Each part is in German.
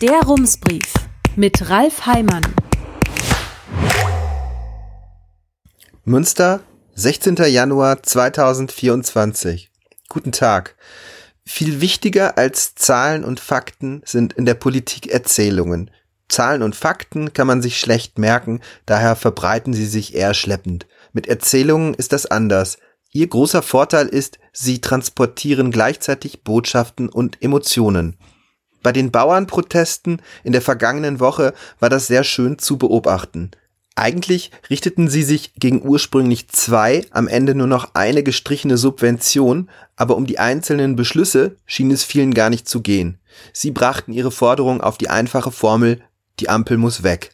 Der Rumsbrief mit Ralf Heimann. Münster, 16. Januar 2024. Guten Tag. Viel wichtiger als Zahlen und Fakten sind in der Politik Erzählungen. Zahlen und Fakten kann man sich schlecht merken, daher verbreiten sie sich eher schleppend. Mit Erzählungen ist das anders. Ihr großer Vorteil ist, sie transportieren gleichzeitig Botschaften und Emotionen. Bei den Bauernprotesten in der vergangenen Woche war das sehr schön zu beobachten. Eigentlich richteten sie sich gegen ursprünglich zwei, am Ende nur noch eine gestrichene Subvention, aber um die einzelnen Beschlüsse schien es vielen gar nicht zu gehen. Sie brachten ihre Forderung auf die einfache Formel, die Ampel muss weg.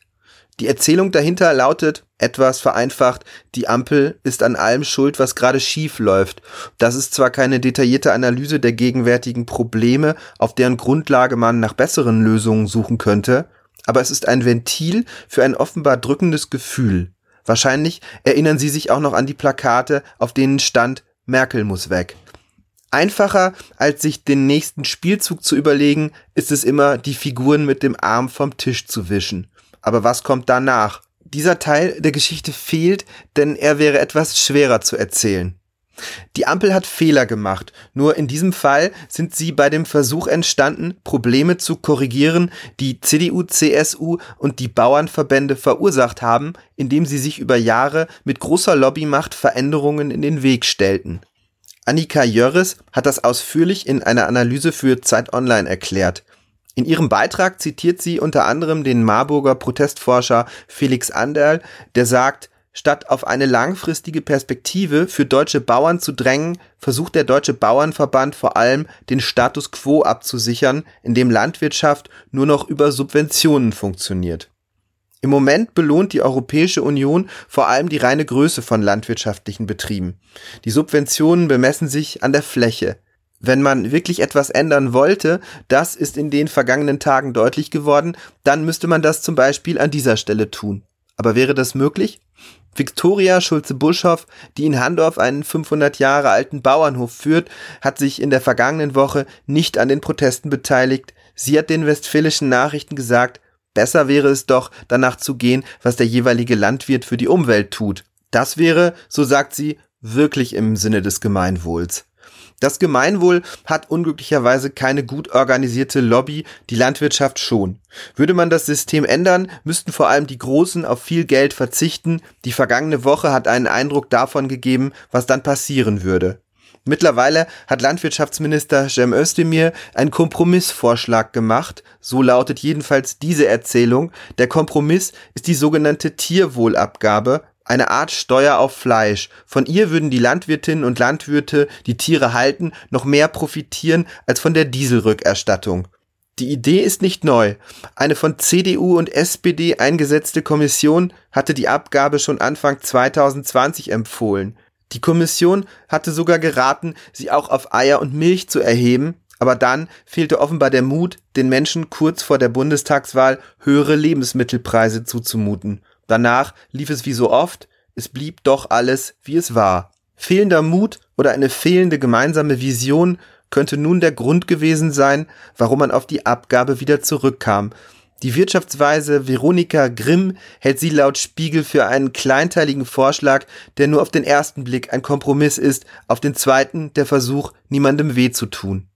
Die Erzählung dahinter lautet, etwas vereinfacht, die Ampel ist an allem schuld, was gerade schief läuft. Das ist zwar keine detaillierte Analyse der gegenwärtigen Probleme, auf deren Grundlage man nach besseren Lösungen suchen könnte, aber es ist ein Ventil für ein offenbar drückendes Gefühl. Wahrscheinlich erinnern Sie sich auch noch an die Plakate, auf denen stand Merkel muss weg. Einfacher, als sich den nächsten Spielzug zu überlegen, ist es immer, die Figuren mit dem Arm vom Tisch zu wischen. Aber was kommt danach? Dieser Teil der Geschichte fehlt, denn er wäre etwas schwerer zu erzählen. Die Ampel hat Fehler gemacht, nur in diesem Fall sind sie bei dem Versuch entstanden, Probleme zu korrigieren, die CDU, CSU und die Bauernverbände verursacht haben, indem sie sich über Jahre mit großer Lobbymacht Veränderungen in den Weg stellten. Annika Jörres hat das ausführlich in einer Analyse für Zeit Online erklärt. In ihrem Beitrag zitiert sie unter anderem den Marburger Protestforscher Felix Anderl, der sagt, Statt auf eine langfristige Perspektive für deutsche Bauern zu drängen, versucht der Deutsche Bauernverband vor allem den Status quo abzusichern, in dem Landwirtschaft nur noch über Subventionen funktioniert. Im Moment belohnt die Europäische Union vor allem die reine Größe von landwirtschaftlichen Betrieben. Die Subventionen bemessen sich an der Fläche wenn man wirklich etwas ändern wollte, das ist in den vergangenen Tagen deutlich geworden, dann müsste man das zum Beispiel an dieser Stelle tun. Aber wäre das möglich? Viktoria Schulze-Buschhoff, die in Handorf einen 500 Jahre alten Bauernhof führt, hat sich in der vergangenen Woche nicht an den Protesten beteiligt. Sie hat den westfälischen Nachrichten gesagt, besser wäre es doch, danach zu gehen, was der jeweilige Landwirt für die Umwelt tut. Das wäre, so sagt sie, wirklich im Sinne des Gemeinwohls. Das Gemeinwohl hat unglücklicherweise keine gut organisierte Lobby, die Landwirtschaft schon. Würde man das System ändern, müssten vor allem die Großen auf viel Geld verzichten. Die vergangene Woche hat einen Eindruck davon gegeben, was dann passieren würde. Mittlerweile hat Landwirtschaftsminister Cem Özdemir einen Kompromissvorschlag gemacht, so lautet jedenfalls diese Erzählung. Der Kompromiss ist die sogenannte Tierwohlabgabe, eine Art Steuer auf Fleisch. Von ihr würden die Landwirtinnen und Landwirte, die Tiere halten, noch mehr profitieren als von der Dieselrückerstattung. Die Idee ist nicht neu. Eine von CDU und SPD eingesetzte Kommission hatte die Abgabe schon Anfang 2020 empfohlen. Die Kommission hatte sogar geraten, sie auch auf Eier und Milch zu erheben, aber dann fehlte offenbar der Mut, den Menschen kurz vor der Bundestagswahl höhere Lebensmittelpreise zuzumuten. Danach lief es wie so oft, es blieb doch alles, wie es war. Fehlender Mut oder eine fehlende gemeinsame Vision könnte nun der Grund gewesen sein, warum man auf die Abgabe wieder zurückkam. Die Wirtschaftsweise Veronika Grimm hält sie laut Spiegel für einen kleinteiligen Vorschlag, der nur auf den ersten Blick ein Kompromiss ist, auf den zweiten der Versuch, niemandem weh zu tun.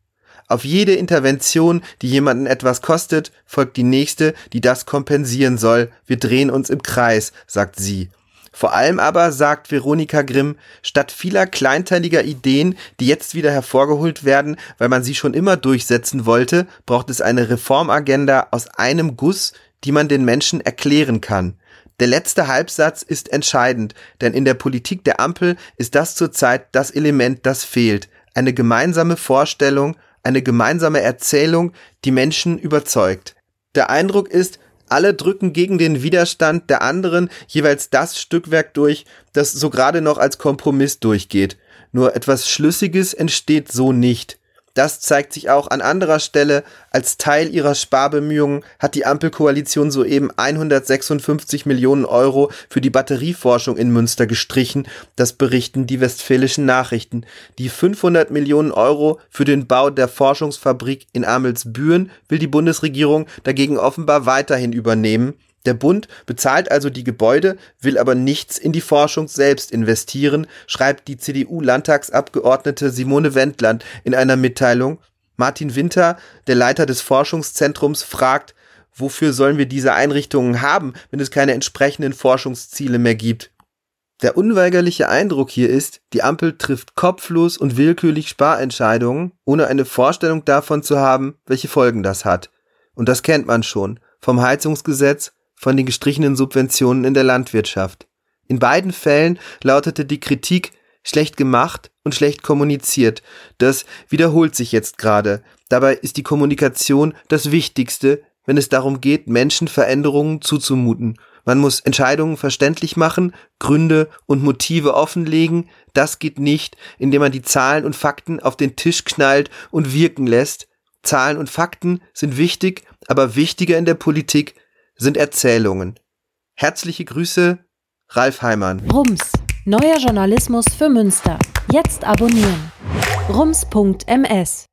Auf jede Intervention, die jemanden etwas kostet, folgt die nächste, die das kompensieren soll. Wir drehen uns im Kreis, sagt sie. Vor allem aber, sagt Veronika Grimm, statt vieler kleinteiliger Ideen, die jetzt wieder hervorgeholt werden, weil man sie schon immer durchsetzen wollte, braucht es eine Reformagenda aus einem Guss, die man den Menschen erklären kann. Der letzte Halbsatz ist entscheidend, denn in der Politik der Ampel ist das zurzeit das Element, das fehlt. Eine gemeinsame Vorstellung, eine gemeinsame Erzählung, die Menschen überzeugt. Der Eindruck ist, alle drücken gegen den Widerstand der anderen jeweils das Stückwerk durch, das so gerade noch als Kompromiss durchgeht. Nur etwas Schlüssiges entsteht so nicht. Das zeigt sich auch an anderer Stelle. Als Teil ihrer Sparbemühungen hat die Ampelkoalition soeben 156 Millionen Euro für die Batterieforschung in Münster gestrichen. Das berichten die westfälischen Nachrichten. Die 500 Millionen Euro für den Bau der Forschungsfabrik in Amelsbüren will die Bundesregierung dagegen offenbar weiterhin übernehmen. Der Bund bezahlt also die Gebäude, will aber nichts in die Forschung selbst investieren, schreibt die CDU-Landtagsabgeordnete Simone Wendland in einer Mitteilung. Martin Winter, der Leiter des Forschungszentrums, fragt, wofür sollen wir diese Einrichtungen haben, wenn es keine entsprechenden Forschungsziele mehr gibt? Der unweigerliche Eindruck hier ist, die Ampel trifft kopflos und willkürlich Sparentscheidungen, ohne eine Vorstellung davon zu haben, welche Folgen das hat. Und das kennt man schon, vom Heizungsgesetz von den gestrichenen Subventionen in der Landwirtschaft. In beiden Fällen lautete die Kritik schlecht gemacht und schlecht kommuniziert. Das wiederholt sich jetzt gerade. Dabei ist die Kommunikation das Wichtigste, wenn es darum geht, Menschen Veränderungen zuzumuten. Man muss Entscheidungen verständlich machen, Gründe und Motive offenlegen. Das geht nicht, indem man die Zahlen und Fakten auf den Tisch knallt und wirken lässt. Zahlen und Fakten sind wichtig, aber wichtiger in der Politik sind Erzählungen. Herzliche Grüße, Ralf Heimann. Rums, neuer Journalismus für Münster. Jetzt abonnieren. Rums.ms